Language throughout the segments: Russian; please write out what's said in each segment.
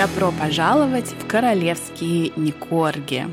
Добро пожаловать в королевские Никорги.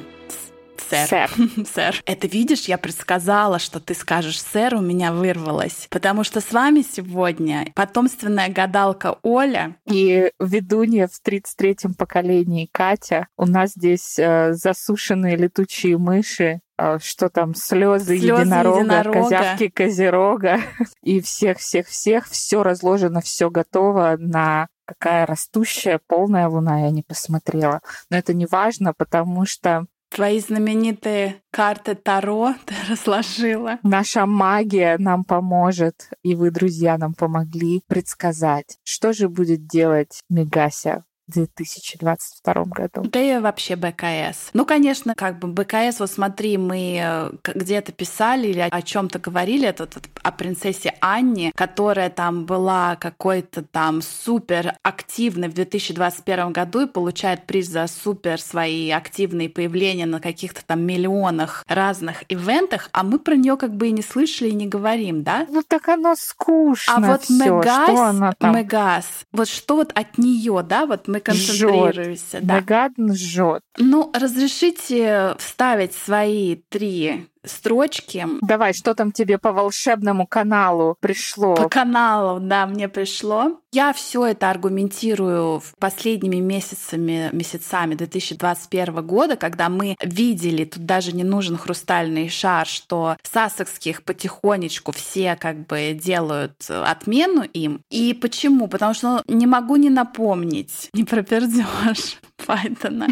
Сэр. Сэр. сэр. Это видишь, я предсказала, что ты скажешь сэр, у меня вырвалось. Потому что с вами сегодня потомственная гадалка Оля. И ведунья в 33-м поколении Катя. У нас здесь э, засушенные летучие мыши, э, что там, слезы, Слёзы единорога, единорога. козявки козерога и всех-всех-всех. Все разложено, все готово на какая растущая полная луна, я не посмотрела. Но это не важно, потому что Твои знаменитые карты Таро ты разложила. наша магия нам поможет, и вы, друзья, нам помогли предсказать, что же будет делать Мегася 2022 году. Да и вообще БКС. Ну, конечно, как бы БКС, вот смотри, мы э, где-то писали или о чем-то говорили, это вот о принцессе Анне, которая там была какой-то там супер активной в 2021 году и получает приз за супер свои активные появления на каких-то там миллионах разных ивентах, а мы про нее как бы и не слышали и не говорим, да? Ну так оно скучно. А вот всё. Мегас? Мегас, вот что вот от нее, да, вот мы концентрируемся, да. Меган жжет. Ну, разрешите вставить свои три строчки Давай, что там тебе по волшебному каналу пришло? по каналу, да, мне пришло. Я все это аргументирую последними месяцами, месяцами 2021 года, когда мы видели, тут даже не нужен хрустальный шар, что сассекских потихонечку все как бы делают отмену им. И почему? Потому что ну, не могу не напомнить, не про пердеж Байдена.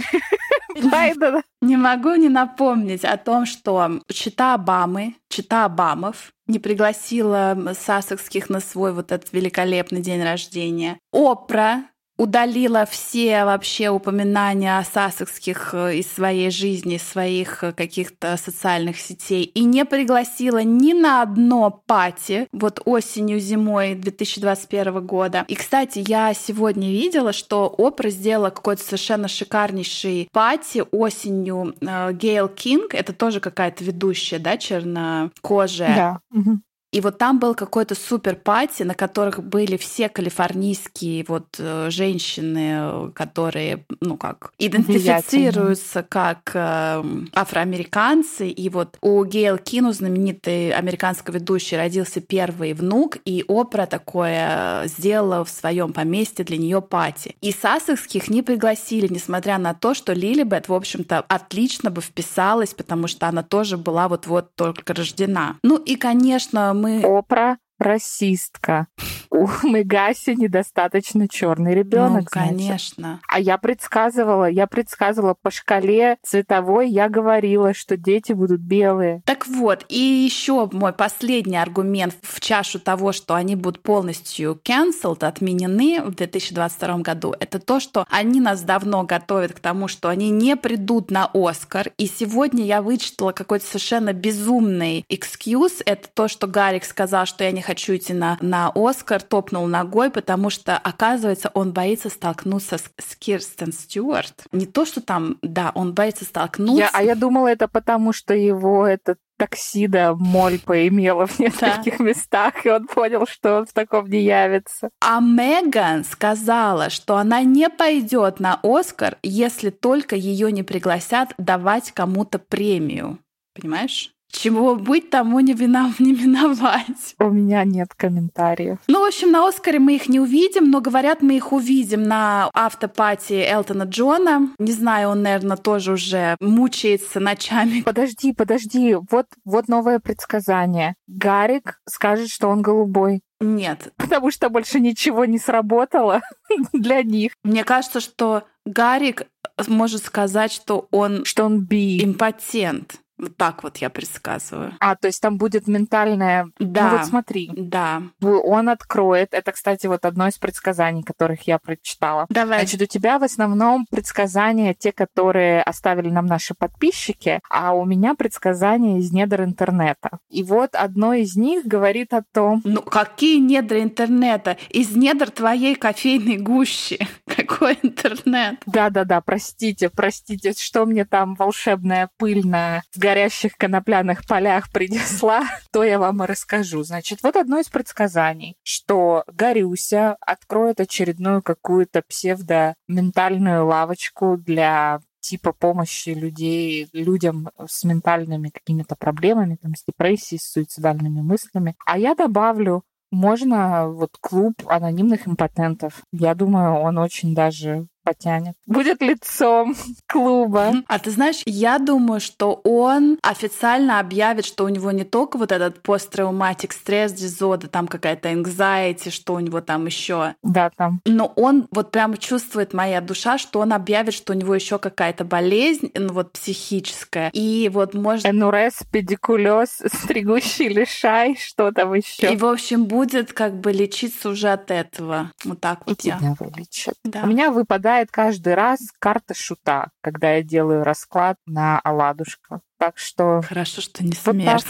Байдена. Не могу не напомнить о том, что чита Обамы, чита Обамов не пригласила сассекских на свой вот этот великолепный день рождения. Опра удалила все вообще упоминания о сассекских э, из своей жизни, из своих э, каких-то социальных сетей и не пригласила ни на одно пати вот осенью, зимой 2021 года. И, кстати, я сегодня видела, что Опра сделала какой-то совершенно шикарнейший пати осенью. Э, Гейл Кинг, это тоже какая-то ведущая, да, чернокожая. Да. И вот там был какой-то супер пати, на которых были все калифорнийские вот э, женщины, э, которые, ну как, идентифицируются как э, афроамериканцы. И вот у Гейл Кину, знаменитой американской ведущей, родился первый внук, и Опра такое э, сделала в своем поместье для нее пати. И сассекских не пригласили, несмотря на то, что Лилибет, в общем-то, отлично бы вписалась, потому что она тоже была вот-вот только рождена. Ну и, конечно, мы... Опра расистка. У Мегаси недостаточно черный Ну, ребенок. конечно. А я предсказывала, я предсказывала по шкале цветовой, я говорила, что дети будут белые. Так вот, и еще мой последний аргумент в чашу того, что они будут полностью cancelled, отменены в 2022 году, это то, что они нас давно готовят к тому, что они не придут на Оскар. И сегодня я вычитала какой-то совершенно безумный excuse. Это то, что Гарик сказал, что я не хочу идти на, на Оскар, топнул ногой, потому что, оказывается, он боится столкнуться с, с Кирстен Стюарт. Не то, что там, да, он боится столкнуться. Я- а я думала, это потому, что его этот таксида моль поимела в нескольких местах, и он понял, что он в таком не явится. А Меган сказала, что она не пойдет на Оскар, если только ее не пригласят давать кому-то премию. Понимаешь? Чего быть, тому не, вина, не миновать. У меня нет комментариев. Ну, в общем, на Оскаре мы их не увидим, но говорят, мы их увидим на автопати Элтона Джона. Не знаю, он, наверное, тоже уже мучается ночами. Подожди, подожди, вот, вот новое предсказание. Гарик скажет, что он голубой, Нет. потому что больше ничего не сработало для них, Мне кажется, что Гарик может сказать, что он что он би. импотент. Вот так вот я предсказываю. А, то есть там будет ментальное... Да. Ну вот смотри, Да. он откроет. Это, кстати, вот одно из предсказаний, которых я прочитала. Давай. Значит, у тебя в основном предсказания те, которые оставили нам наши подписчики, а у меня предсказания из недр интернета. И вот одно из них говорит о том, Ну, какие недра интернета? Из недр твоей кофейной гущи. какой интернет? Да-да-да, простите, простите, что мне там волшебная пыль на горящих конопляных полях принесла, то я вам и расскажу. Значит, вот одно из предсказаний, что Горюся откроет очередную какую-то псевдоментальную лавочку для типа помощи людей, людям с ментальными какими-то проблемами, там, с депрессией, с суицидальными мыслями. А я добавлю, можно вот клуб анонимных импотентов. Я думаю, он очень даже потянет. Будет лицом клуба. А ты знаешь, я думаю, что он официально объявит, что у него не только вот этот посттравматик стресс дизода, там какая-то anxiety, что у него там еще. Да, там. Но он вот прямо чувствует моя душа, что он объявит, что у него еще какая-то болезнь, ну вот психическая. И вот может... Энурез, педикулез, стригущий лишай, что там еще. И, в общем, будет как бы лечиться уже от этого. Вот так вот И я. тебя вылечат. Да. У меня выпадает каждый раз карта шута, когда я делаю расклад на оладушка. Так что... Хорошо, что не Вот так.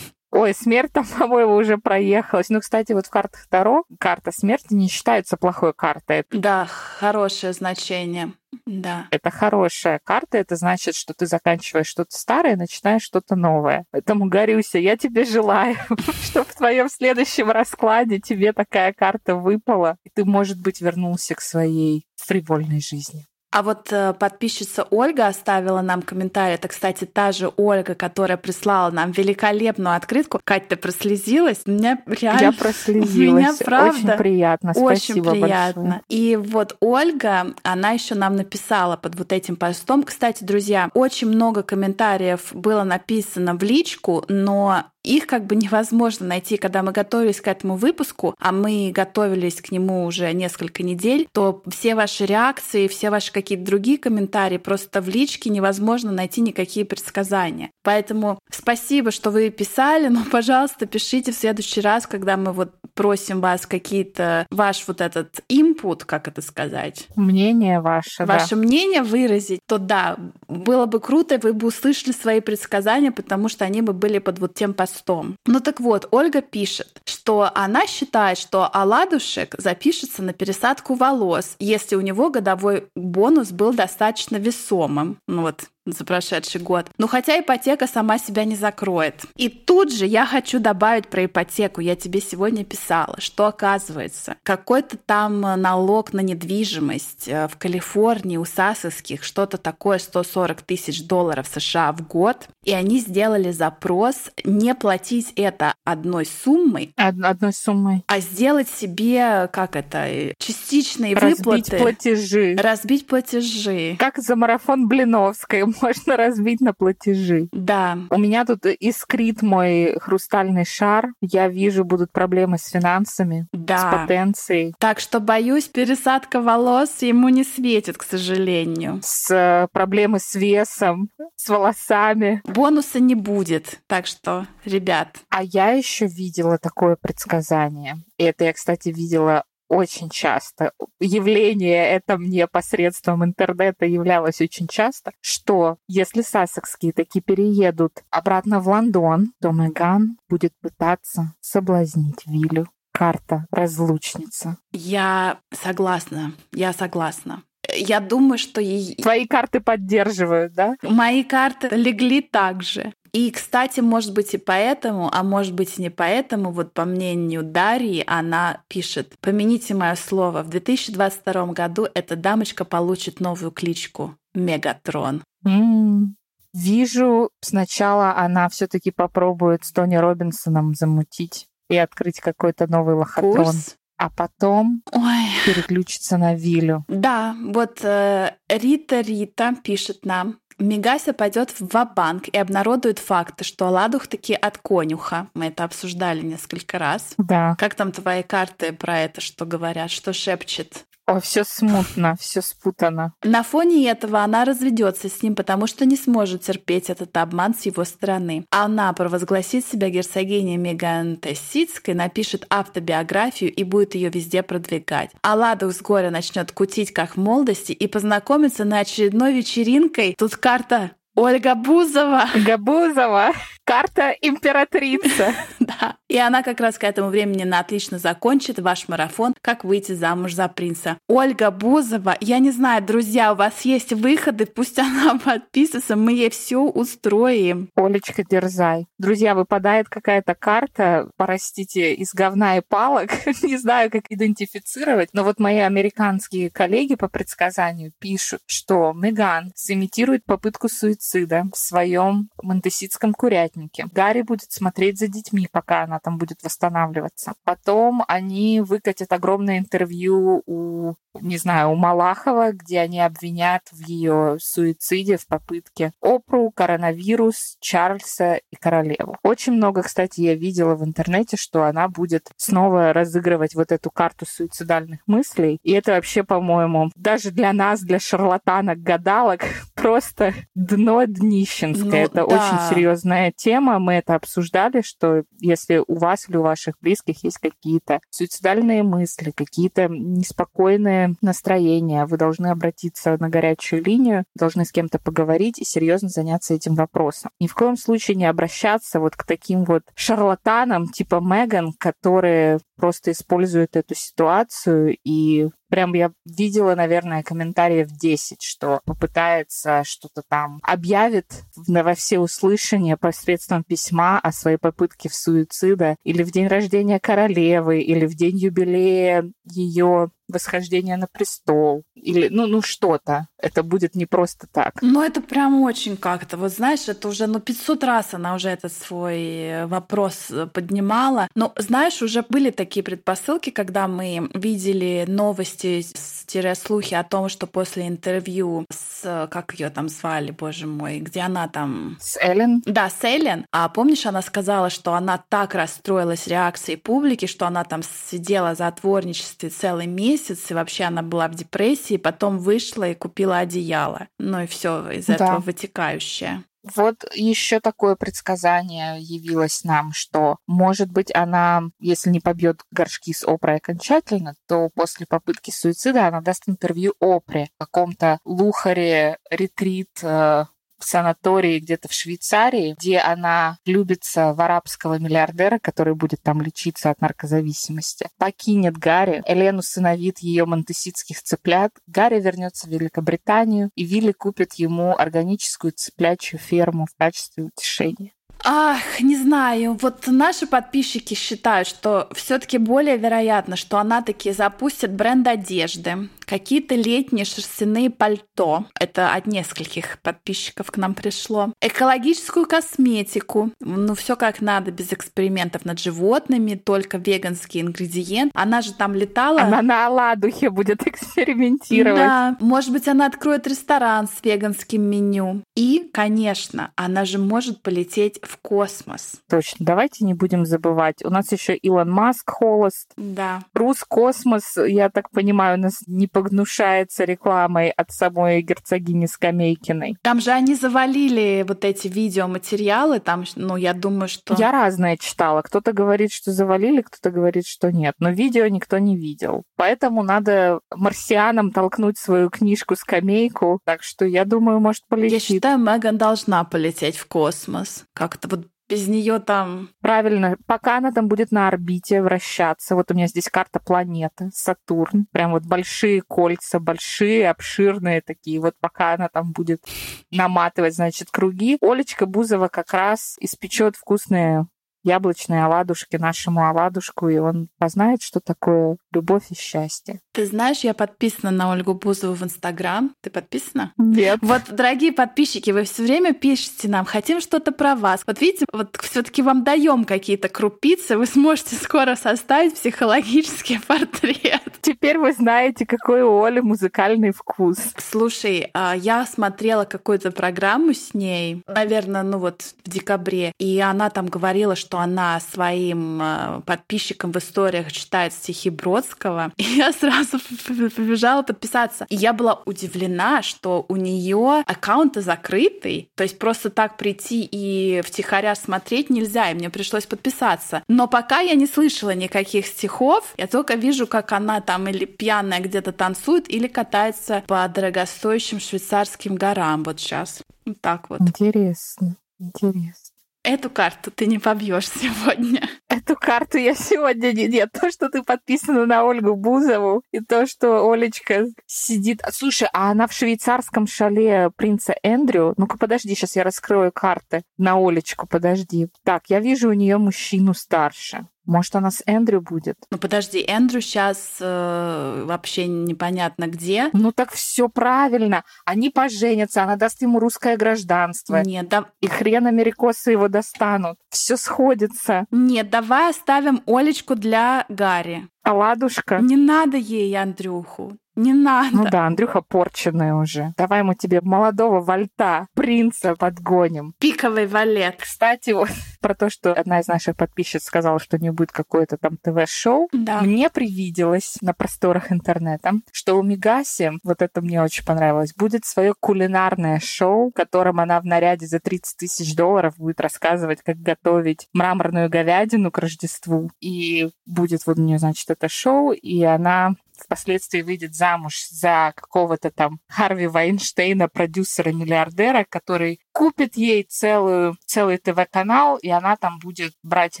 Ой, смерть там, по-моему, уже проехалась. Ну, кстати, вот в картах Таро карта смерти не считается плохой картой. Да, хорошее значение. Да. это хорошая карта. Это значит, что ты заканчиваешь что-то старое, начинаешь что-то новое. Поэтому, Горюся, я тебе желаю, чтобы в твоем следующем раскладе тебе такая карта выпала, и ты, может быть, вернулся к своей фривольной жизни. А вот э, подписчица Ольга оставила нам комментарий. Это, кстати, та же Ольга, которая прислала нам великолепную открытку. Кать, ты прослезилась? У меня реально... Я У прослезилась. меня, правда, Очень приятно. Очень Спасибо приятно. большое. И вот Ольга, она еще нам написала под вот этим постом. Кстати, друзья, очень много комментариев было написано в личку, но их как бы невозможно найти, когда мы готовились к этому выпуску, а мы готовились к нему уже несколько недель, то все ваши реакции, все ваши какие-то другие комментарии просто в личке невозможно найти никакие предсказания. Поэтому спасибо, что вы писали, но, пожалуйста, пишите в следующий раз, когда мы вот просим вас какие-то ваш вот этот input, как это сказать, Мнение ваше, да. ваше мнение выразить, то да, было бы круто, вы бы услышали свои предсказания, потому что они бы были под вот тем постом. Ну так вот, Ольга пишет, что она считает, что оладушек запишется на пересадку волос, если у него годовой бонус был достаточно весомым. Ну вот, за прошедший год. Ну хотя ипотека сама себя не закроет. И тут же я хочу добавить про ипотеку. Я тебе сегодня писала, что оказывается, какой-то там налог на недвижимость э, в Калифорнии у сасовских, что-то такое 140 тысяч долларов США в год. И они сделали запрос не платить это одной суммой, Од- Одной суммой. а сделать себе, как это, э, частичные Разбить выплаты. платежи. Разбить платежи. Как за марафон Блиновской можно разбить на платежи. Да, У меня тут искрит мой хрустальный шар. Я вижу, будут проблемы с финансами, с да. потенцией, Так что, боюсь, пересадка волос ему не светит, к сожалению. с э, проблемы с весом, с волосами. Бонуса не будет. Так что, ребят, А я еще видела такое предсказание. И это я, кстати, видела очень часто. Явление это мне посредством интернета являлось очень часто, что если сассекские таки переедут обратно в Лондон, то Меган будет пытаться соблазнить Вилю. Карта разлучница. я согласна. Я согласна. Я думаю, что Твои карты поддерживают, да? мои карты легли так же. И, кстати, может быть и поэтому, а может быть и не поэтому, вот по мнению Дарьи, она пишет, помяните мое слово, в 2022 году эта дамочка получит новую кличку Мегатрон. М. Вижу, сначала она все-таки попробует с Тони Робинсоном замутить и открыть какой-то новый лохотрон. Курс. А потом Ой, переключиться на Вилю. Да, вот э, Рита Рита пишет нам. Мегася пойдет в банк и обнародует факты, что Ладух таки от конюха. Мы это обсуждали несколько раз. Да. Как там твои карты про это, что говорят, что шепчет? О, все смутно, все спутано. На фоне этого она разведется с ним, потому что не сможет терпеть этот обман с его стороны. Она провозгласит себя герцогиней Меган Тессицкой, напишет автобиографию и будет ее везде продвигать. А Ладух с горя начнет кутить, как в молодости, и познакомиться на очередной вечеринкой. Тут карта Ольга Бузова. Габузова, карта императрица. Да. И она как раз к этому времени на отлично закончит ваш марафон «Как выйти замуж за принца». Ольга Бузова, я не знаю, друзья, у вас есть выходы, пусть она подписывается, мы ей все устроим. Олечка, дерзай. Друзья, выпадает какая-то карта, простите, из говна и палок. не знаю, как идентифицировать, но вот мои американские коллеги по предсказанию пишут, что Меган сымитирует попытку суицида в своем монтеситском курятнике. Гарри будет смотреть за детьми, пока она там будет восстанавливаться. Потом они выкатят огромное интервью у не знаю, у Малахова, где они обвинят в ее суициде, в попытке Опру, коронавирус, Чарльза и королеву. Очень много, кстати, я видела в интернете, что она будет снова разыгрывать вот эту карту суицидальных мыслей. И это вообще, по-моему, даже для нас, для шарлатанок, гадалок, просто дно днищенское. Ну, это да. очень серьезная тема. Мы это обсуждали, что если у вас или у ваших близких есть какие-то суицидальные мысли, какие-то неспокойные настроение, вы должны обратиться на горячую линию, должны с кем-то поговорить и серьезно заняться этим вопросом. Ни в коем случае не обращаться вот к таким вот шарлатанам типа Меган, которые просто используют эту ситуацию. И прям я видела, наверное, комментариев 10, что попытается что-то там объявит во все услышания посредством письма о своей попытке в суицида или в день рождения королевы, или в день юбилея ее восхождения на престол или ну ну что-то. Это будет не просто так. Ну это прям очень как-то. Вот знаешь это уже ну 500 раз она уже этот свой э, вопрос э, поднимала. Но знаешь уже были такие предпосылки когда мы видели новости новости-слухи о том, что после интервью с, как ее там звали, боже мой, где она там... С Эллен? Да, с Эллен. А помнишь, она сказала, что она так расстроилась реакцией публики, что она там сидела за отворничестве целый месяц, и вообще она была в депрессии, потом вышла и купила одеяло. Ну и все из да. этого вытекающее. Вот еще такое предсказание явилось нам, что, может быть, она, если не побьет горшки с Опрой окончательно, то после попытки суицида она даст интервью Опре, каком-то лухаре, ретрит, э, в санатории где-то в Швейцарии, где она влюбится в арабского миллиардера, который будет там лечиться от наркозависимости. Покинет Гарри, Элену сыновит ее монтеситских цыплят, Гарри вернется в Великобританию, и Вилли купит ему органическую цыплячью ферму в качестве утешения. Ах, не знаю. Вот наши подписчики считают, что все-таки более вероятно, что она таки запустит бренд одежды, какие-то летние шерстяные пальто. Это от нескольких подписчиков к нам пришло. Экологическую косметику. Ну, все как надо, без экспериментов над животными, только веганский ингредиент. Она же там летала. Она на оладухе будет экспериментировать. Да. Может быть, она откроет ресторан с веганским меню. И, конечно, она же может полететь в космос. Точно. Давайте не будем забывать. У нас еще Илон Маск холост. Да. Рус космос, я так понимаю, у нас не погнушается рекламой от самой герцогини Скамейкиной. Там же они завалили вот эти видеоматериалы, там, ну, я думаю, что... Я разное читала. Кто-то говорит, что завалили, кто-то говорит, что нет. Но видео никто не видел. Поэтому надо марсианам толкнуть свою книжку-скамейку. Так что я думаю, может полететь. Я считаю, Меган должна полететь в космос. Как-то вот без нее там... Правильно, пока она там будет на орбите вращаться. Вот у меня здесь карта планеты, Сатурн. Прям вот большие кольца, большие, обширные такие. Вот пока она там будет наматывать, значит, круги. Олечка Бузова как раз испечет вкусные яблочные оладушки нашему оладушку, и он познает, что такое любовь и счастье. Ты знаешь, я подписана на Ольгу Бузову в Инстаграм. Ты подписана? Нет. Вот, дорогие подписчики, вы все время пишете нам, хотим что-то про вас. Вот видите, вот все-таки вам даем какие-то крупицы, вы сможете скоро составить психологический портрет. Теперь вы знаете, какой у Оли музыкальный вкус. Слушай, а, я смотрела какую-то программу с ней, наверное, ну вот в декабре, и она там говорила, что что она своим э, подписчикам в историях читает стихи Бродского. И я сразу побежала подписаться. И я была удивлена, что у нее аккаунт закрытый. То есть просто так прийти и втихаря смотреть нельзя, и мне пришлось подписаться. Но пока я не слышала никаких стихов, я только вижу, как она там или пьяная где-то танцует, или катается по дорогостоящим швейцарским горам вот сейчас. Вот так вот. Интересно, интересно. Эту карту ты не побьешь сегодня. Эту карту я сегодня не... Нет, то, что ты подписана на Ольгу Бузову, и то, что Олечка сидит... Слушай, а она в швейцарском шале принца Эндрю? Ну-ка, подожди, сейчас я раскрою карты на Олечку, подожди. Так, я вижу у нее мужчину старше. Может, она с Эндрю будет? Ну подожди, Эндрю сейчас э, вообще непонятно где. Ну так все правильно. Они поженятся, она даст ему русское гражданство. Нет, да... И хрен америкосы его достанут. Все сходится. Нет, давай оставим Олечку для Гарри. А ладушка? Не надо ей Андрюху. Не надо. Ну да, Андрюха порченый уже. Давай мы тебе молодого вальта, принца подгоним. Пиковый валет. Кстати, вот про то, что одна из наших подписчиц сказала, что не будет какое-то там ТВ-шоу. Да. Мне привиделось на просторах интернета, что у Мигаси, вот это мне очень понравилось, будет свое кулинарное шоу, в котором она в наряде за 30 тысяч долларов будет рассказывать, как готовить мраморную говядину к Рождеству. И будет вот у нее, значит, это шоу, и она впоследствии выйдет замуж за какого-то там Харви Вайнштейна, продюсера-миллиардера, который купит ей целую, целый ТВ-канал, и она там будет брать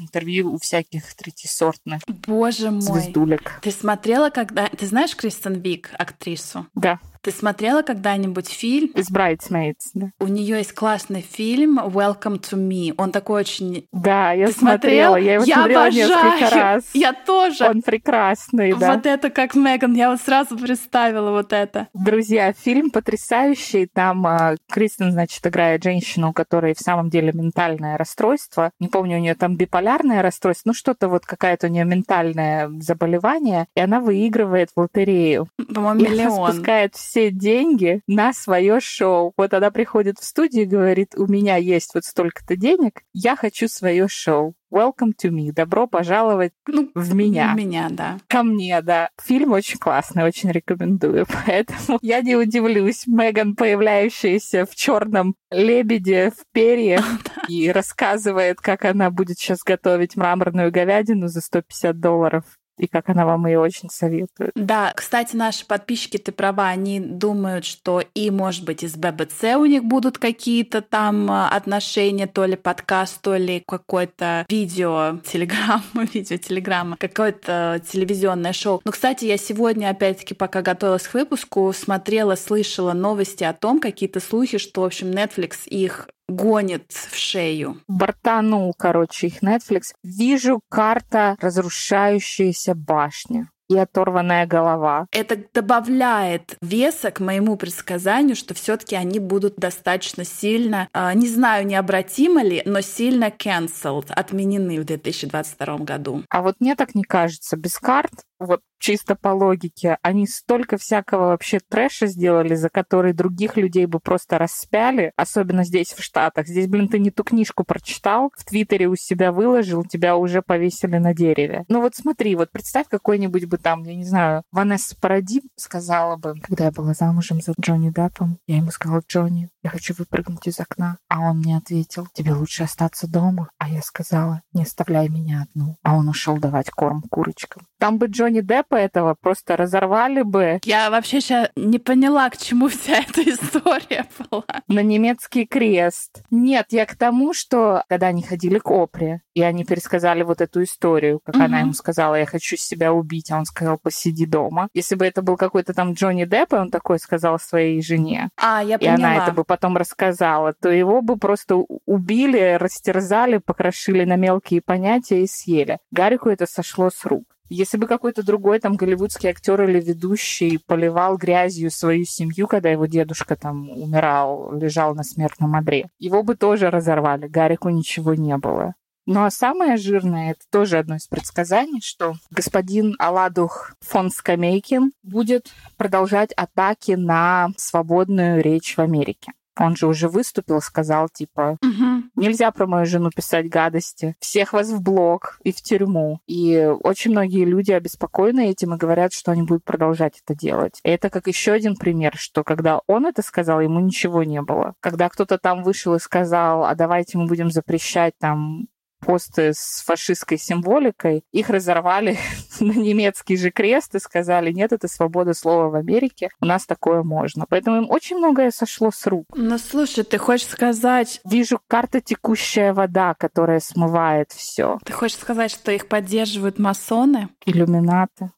интервью у всяких третьесортных Боже мой. звездулек. Ты смотрела, когда... Ты знаешь Кристен Вик, актрису? Да. Ты смотрела когда-нибудь фильм? Из Bridesmaids, да. У нее есть классный фильм Welcome to Me. Он такой очень... Да, я Ты смотрела. смотрел? Я его Я смотрела обожаю. несколько раз. Я тоже. Он прекрасный, да. Вот это как Меган, я вот сразу представила вот это. Друзья, фильм потрясающий. Там а, Кристен, значит, играет женщину, у которой в самом деле ментальное расстройство. Не помню, у нее там биполярное расстройство, ну что-то вот какая-то у нее ментальное заболевание, и она выигрывает в лотерею. По-моему, И она миллион. спускает все деньги на свое шоу. Вот она приходит в студию и говорит, у меня есть вот столько-то денег, я хочу свое шоу. Welcome to me. Добро пожаловать Ну, в меня. У меня, да. Ко мне, да. Фильм очень классный, очень рекомендую. Поэтому я не удивлюсь, Меган, появляющаяся в черном лебеде в перья и рассказывает, как она будет сейчас готовить мраморную говядину за 150 долларов и как она вам ее очень советует. Да, кстати, наши подписчики, ты права, они думают, что и, может быть, из ББЦ у них будут какие-то там а, отношения, то ли подкаст, то ли какое-то видео, телеграмма, видео, телеграмма, какое-то телевизионное шоу. Но, кстати, я сегодня, опять-таки, пока готовилась к выпуску, смотрела, слышала новости о том, какие-то слухи, что, в общем, Netflix их гонит в шею. Бортанул, короче, их Netflix. Вижу карта разрушающаяся башня и оторванная голова. Это добавляет веса к моему предсказанию, что все-таки они будут достаточно сильно, а, не знаю, необратимо ли, но сильно cancelled, отменены в 2022 году. А вот мне так не кажется. Без карт, вот чисто по логике, они столько всякого вообще трэша сделали, за который других людей бы просто распяли, особенно здесь, в Штатах. Здесь, блин, ты не ту книжку прочитал, в Твиттере у себя выложил, тебя уже повесили на дереве. Ну вот смотри, вот представь какой-нибудь бы там, я не знаю, Ванесса Парадим сказала бы, когда я была замужем за Джонни Деппом, я ему сказала, Джонни, я хочу выпрыгнуть из окна. А он мне ответил, тебе лучше остаться дома. А я сказала, не оставляй меня одну. А он ушел давать корм курочкам. Там бы Джонни Деппа этого просто разорвали бы Я вообще сейчас не поняла, к чему вся эта история была. на немецкий крест. Нет, я к тому, что когда они ходили к Опре, и они пересказали вот эту историю, как она Мгм. ему сказала, я хочу себя убить, а он сказал, посиди дома. Если бы это был какой-то там Джонни Депп, и он такой сказал своей жене, А, я и поняла. она это бы потом рассказала, то его бы просто убили, растерзали, покрошили на мелкие понятия и съели. Гарику это сошло с рук. Если бы какой-то другой там голливудский актер или ведущий поливал грязью свою семью, когда его дедушка там умирал, лежал на смертном одре, его бы тоже разорвали, Гарику ничего не было. Ну а самое жирное, это тоже одно из предсказаний, что господин Аладух фон Скамейкин будет продолжать атаки на свободную речь в Америке. Он же уже выступил, сказал, типа, Мгм. нельзя про мою жену писать гадости. Всех вас в блок и в тюрьму. И очень многие люди обеспокоены этим и говорят, что они будут продолжать это делать. И это как еще один пример, что когда он это сказал, ему ничего не было. Когда кто-то там вышел и сказал, а давайте мы будем запрещать там посты с фашистской символикой, их разорвали на немецкий же крест и сказали, нет, это свобода слова в Америке, у нас такое можно. Поэтому им очень многое сошло с рук. Ну, слушай, ты хочешь сказать... Вижу карта текущая вода, которая смывает все. Ты хочешь сказать, что их поддерживают масоны? Иллюминаты.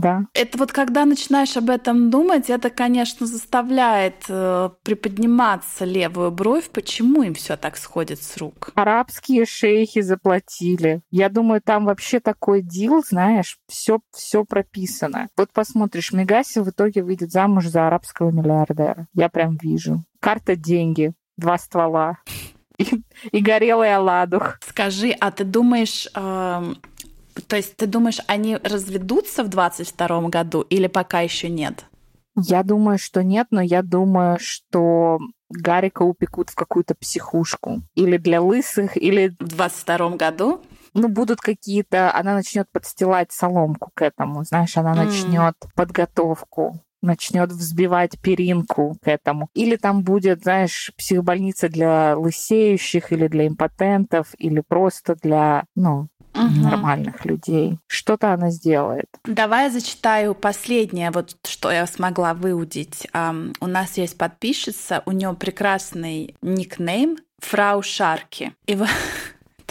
Да. Это вот когда начинаешь об этом думать, это, конечно, заставляет э, приподниматься левую бровь. Почему им все так сходит с рук? Арабские шейхи заплатили. Я думаю, там вообще такой дил, знаешь, все все прописано. Вот посмотришь, Мегаси в итоге выйдет замуж за арабского миллиардера. Я прям вижу. Карта деньги, два ствола и, и горелый оладух. Скажи, а ты думаешь, э, то есть ты думаешь, они разведутся в 22 году или пока еще нет? Я думаю, что нет, но я думаю, что Гарика упекут в какую-то психушку. Или для лысых, или... В 22 году? Ну, будут какие-то... Она начнет подстилать соломку к этому. Знаешь, она mm. начнет подготовку начнет взбивать перинку к этому. Или там будет, знаешь, психбольница для лысеющих, или для импотентов, или просто для, ну, угу. нормальных людей. Что-то она сделает. Давай я зачитаю последнее, вот что я смогла выудить. Эм, у нас есть подписчица, у нее прекрасный никнейм Фрау Шарки. И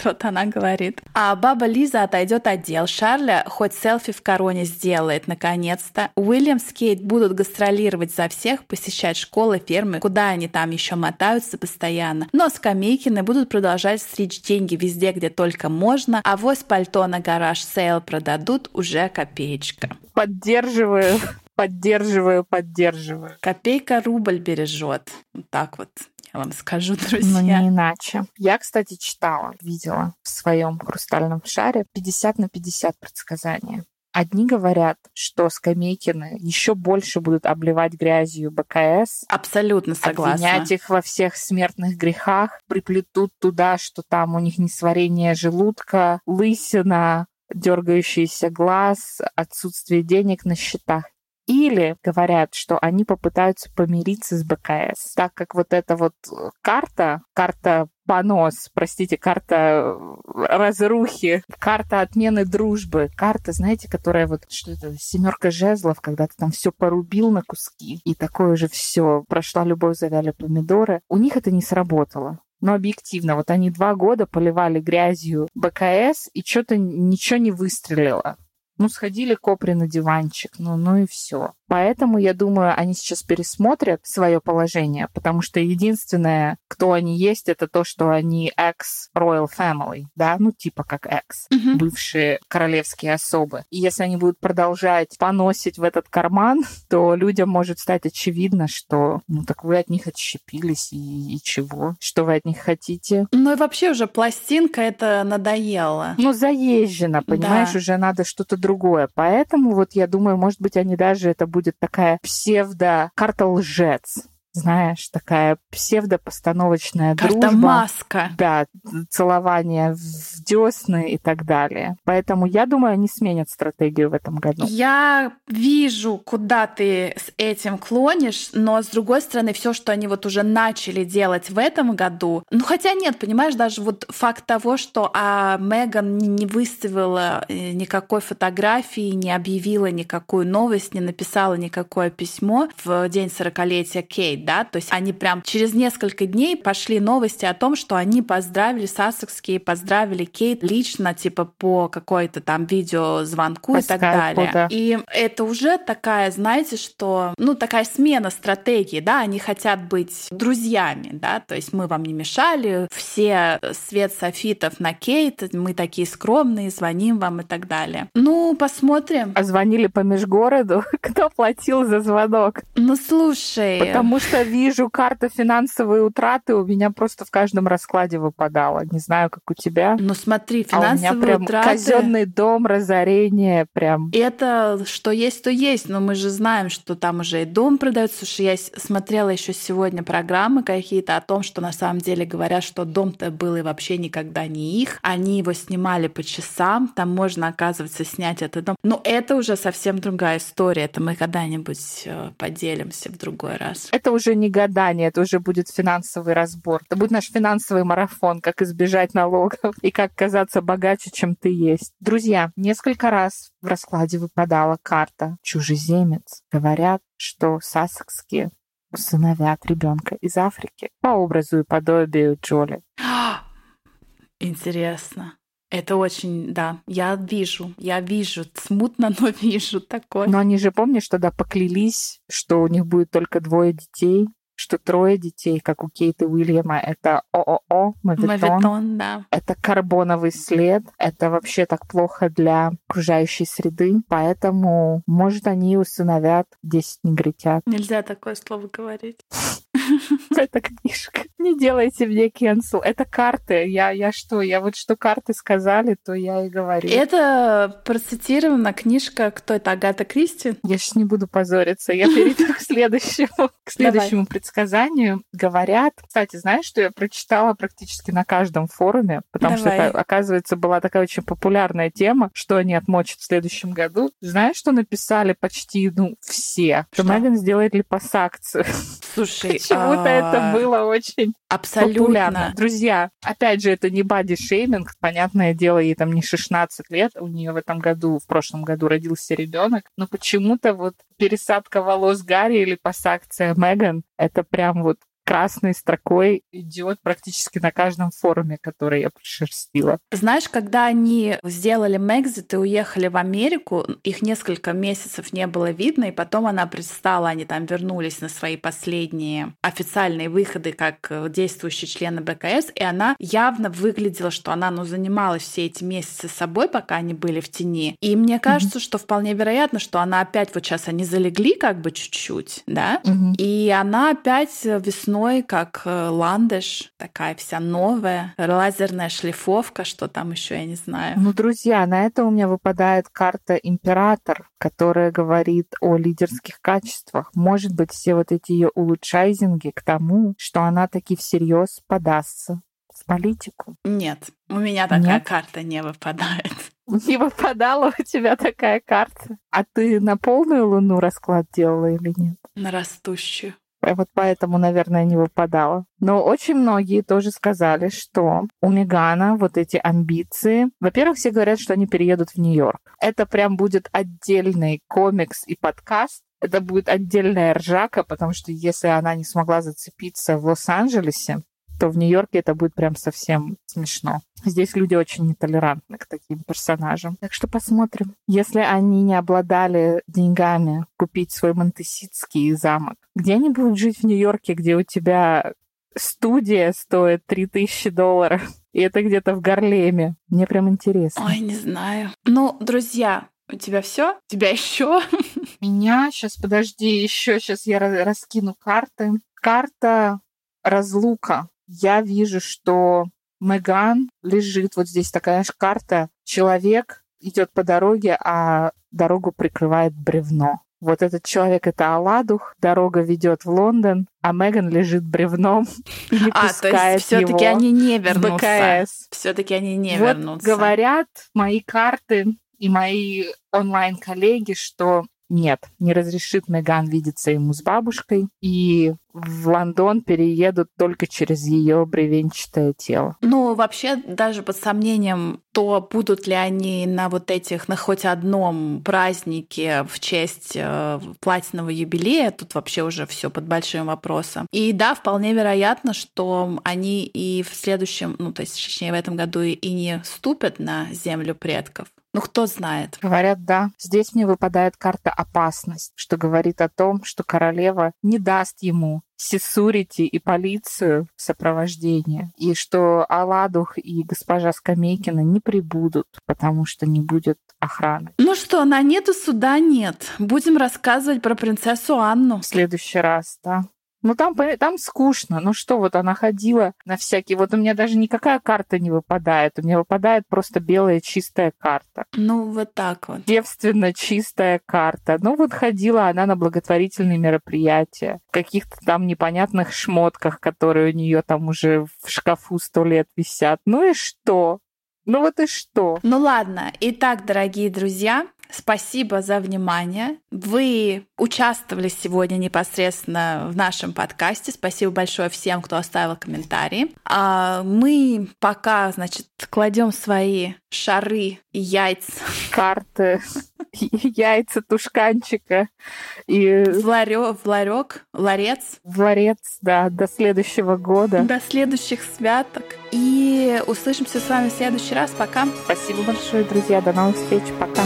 Вот она говорит. А баба Лиза отойдет от дел. Шарля хоть селфи в короне сделает, наконец-то. Уильям с Кейт будут гастролировать за всех, посещать школы, фермы, куда они там еще мотаются постоянно. Но Скамейкины будут продолжать стричь деньги везде, где только можно, авось пальто на garage sale продадут уже копеечка. Поддерживаю поддерживаю, поддерживаю. Копейка рубль бережет. Вот так вот я вам скажу, друзья. Ну, не иначе. Я, кстати, читала, видела в своем хрустальном шаре 50 на 50 предсказания. Одни говорят, что Скамейкины еще больше будут обливать грязью БКС. Абсолютно согласна. Обвинять их во всех смертных грехах, приплетут туда, что там у них несварение желудка, лысина, дергающийся глаз, отсутствие денег на счетах. Или говорят, что они попытаются помириться с БКС, так как вот эта вот карта, карта понос, простите, карта разрухи, карта отмены дружбы, карта, знаете, которая вот что это, семерка жезлов, когда ты там все порубил на куски, и такое же все, прошла любовь, завяли помидоры. У них это не сработало. Но объективно, вот они два года поливали грязью БКС, и что-то ничего не выстрелило. Ну, сходили копри на диванчик, ну, ну и все. Поэтому, я думаю, они сейчас пересмотрят свое положение, потому что единственное, кто они есть, это то, что они ex-royal family, да, ну типа как ex, mm-hmm. бывшие королевские особы. И если они будут продолжать поносить в этот карман, то людям может стать очевидно, что, ну так вы от них отщепились, и, и чего? Что вы от них хотите? Ну и вообще уже пластинка это надоело. Ну заезжено, понимаешь, да. уже надо что-то другое. Поэтому вот я думаю, может быть, они даже это будут будет такая псевдо-карта лжец знаешь, такая псевдопостановочная Карта дружба. маска. Да, целование в десны и так далее. Поэтому я думаю, они сменят стратегию в этом году. Я вижу, куда ты с этим клонишь, но с другой стороны, все, что они вот уже начали делать в этом году, ну хотя нет, понимаешь, даже вот факт того, что а, Меган не выставила э, никакой фотографии, не объявила никакую новость, не написала никакое письмо в день 40-летия Кейт, Да, то есть они прям через несколько дней пошли новости о том, что они поздравили Сассекские, поздравили Кейт лично, типа по какой-то там видеозвонку по и так далее. Да. И это уже такая, знаете, что, ну, такая смена стратегии, да, они хотят быть друзьями, да, то есть мы вам не мешали, все свет софитов на Кейт, мы такие скромные, звоним вам и так далее. Ну, посмотрим. А звонили по межгороду? Кто платил за звонок? Ну, слушай. Потому что что вижу карта финансовые утраты, у меня просто в каждом раскладе выпадала. Не знаю, как у тебя. Ну смотри, финансовые а у меня прям утраты... казенный дом, разорение прям. Это что есть, то есть. Но мы же знаем, что там уже и дом продается. Слушай, я смотрела еще сегодня программы какие-то о том, что на самом деле говорят, что дом-то был и вообще никогда не их. Они его снимали по часам. Там можно, оказывается, снять этот дом. Но это уже совсем другая история. Это мы когда-нибудь э, поделимся в другой раз. Это уже не гадание, это уже будет финансовый разбор. Это будет наш финансовый марафон, как избежать налогов и как казаться богаче, чем ты есть. Друзья, несколько раз в раскладе выпадала карта «Чужеземец». Говорят, что сассекские усыновят ребенка из Африки по образу и подобию Джоли. Интересно. Это очень, да, я вижу, я вижу, смутно, но вижу такое. Но они же, помнишь, тогда поклялись, что у них будет только двое детей, что трое детей, как у Кейта Уильяма, это ООО, Мавитон. Мавитон, да. Это карбоновый след. Это вообще так плохо для окружающей среды. Поэтому, может, они усыновят 10 негритят. Нельзя такое слово говорить. Это книжка. Не делайте мне cancel. Это карты. Я, я что? Я вот что карты сказали, то я и говорю. Это процитирована книжка, кто это, Агата Кристи? Я сейчас не буду позориться. Я перейду к следующему, к следующему предсказанию. Говорят, кстати, знаешь, что я прочитала практически на каждом форуме, потому что это, оказывается, была такая очень популярная тема, что они отмочат в следующем году. Знаешь, что написали почти, ну, все? Что, что Меган сделает липосакцию. Слушай, почему-то это а, было очень Абсолютно. популярно. Друзья, опять же, это не бади-шейминг, понятное дело, ей там не 16 лет, у нее в этом году, в прошлом году родился ребенок, но почему-то вот пересадка волос Гарри или пассакция Меган, это прям вот красной строкой идет практически на каждом форуме, который я прошерстила. Знаешь, когда они сделали Мэгзит и уехали в Америку, их несколько месяцев не было видно, и потом она предстала, они там вернулись на свои последние официальные выходы как действующие члены БКС, и она явно выглядела, что она ну, занималась все эти месяцы собой, пока они были в тени. И мне кажется, mm-hmm. что вполне вероятно, что она опять вот сейчас они залегли как бы чуть-чуть, да, mm-hmm. и она опять весной весной, как э, ландыш, такая вся новая, лазерная шлифовка, что там еще, я не знаю. Ну, друзья, на это у меня выпадает карта Император, которая говорит о лидерских качествах. Может быть, все вот эти ее улучшайзинги к тому, что она таки всерьез подастся в политику? Нет, у меня такая Нет? карта не выпадает. Не выпадала у тебя такая карта? А ты на полную луну расклад делала или нет? На растущую. Вот поэтому, наверное, не выпадало. Но очень многие тоже сказали, что у Мегана вот эти амбиции... Во-первых, все говорят, что они переедут в Нью-Йорк. Это прям будет отдельный комикс и подкаст, это будет отдельная ржака, потому что если она не смогла зацепиться в Лос-Анджелесе, то в Нью-Йорке это будет прям совсем смешно. Здесь люди очень нетолерантны к таким персонажам. Так что посмотрим. Если они не обладали деньгами купить свой монтеситский замок, где они будут жить в Нью-Йорке, где у тебя студия стоит 3000 долларов, и это где-то в Гарлеме. Мне прям интересно. Ой, не знаю. Ну, друзья, у тебя все? У тебя еще? Меня сейчас, подожди, еще сейчас я раскину карты. Карта разлука я вижу, что Меган лежит, вот здесь такая же карта, человек идет по дороге, а дорогу прикрывает бревно. Вот этот человек это Аладух, дорога ведет в Лондон, а Меган лежит бревном и не а, пускает то есть все-таки они не вернутся. Все-таки они не вот вернутся. Говорят мои карты и мои онлайн-коллеги, что нет, не разрешит Меган видеться ему с бабушкой, и в Лондон переедут только через ее бревенчатое тело. Ну, вообще, даже под сомнением, то будут ли они на вот этих, на хоть одном празднике в честь э, платинового юбилея, тут вообще уже все под большим вопросом. И да, вполне вероятно, что они и в следующем, ну, то есть, точнее, в этом году и не ступят на землю предков. Ну, кто знает. Говорят, да. Здесь мне выпадает карта «Опасность», что говорит о том, что королева не даст ему сесурити и полицию в сопровождении, и что Аладух и госпожа Скамейкина не прибудут, потому что не будет охраны. Ну что, на нету суда нет. Будем рассказывать про принцессу Анну. В следующий раз, да. Ну там, там скучно. Ну что, вот она ходила на всякие... Вот у меня даже никакая карта не выпадает. У меня выпадает просто белая чистая карта. Ну, вот так вот. Девственно чистая карта. Ну вот ходила она на благотворительные мероприятия. В каких-то там непонятных шмотках, которые у нее там уже в шкафу сто лет висят. Ну и что? Ну вот и что? Ну ладно. Итак, дорогие друзья, Спасибо за внимание. Вы участвовали сегодня непосредственно в нашем подкасте. Спасибо большое всем, кто оставил комментарии. А мы пока, значит, кладем свои шары и яйца. Карты, яйца тушканчика и... В, ларё, в ларек, ларец. В ларец, да, до следующего года. До следующих святок. И услышимся с вами в следующий раз. Пока. Спасибо большое, друзья. До новых встреч. Пока.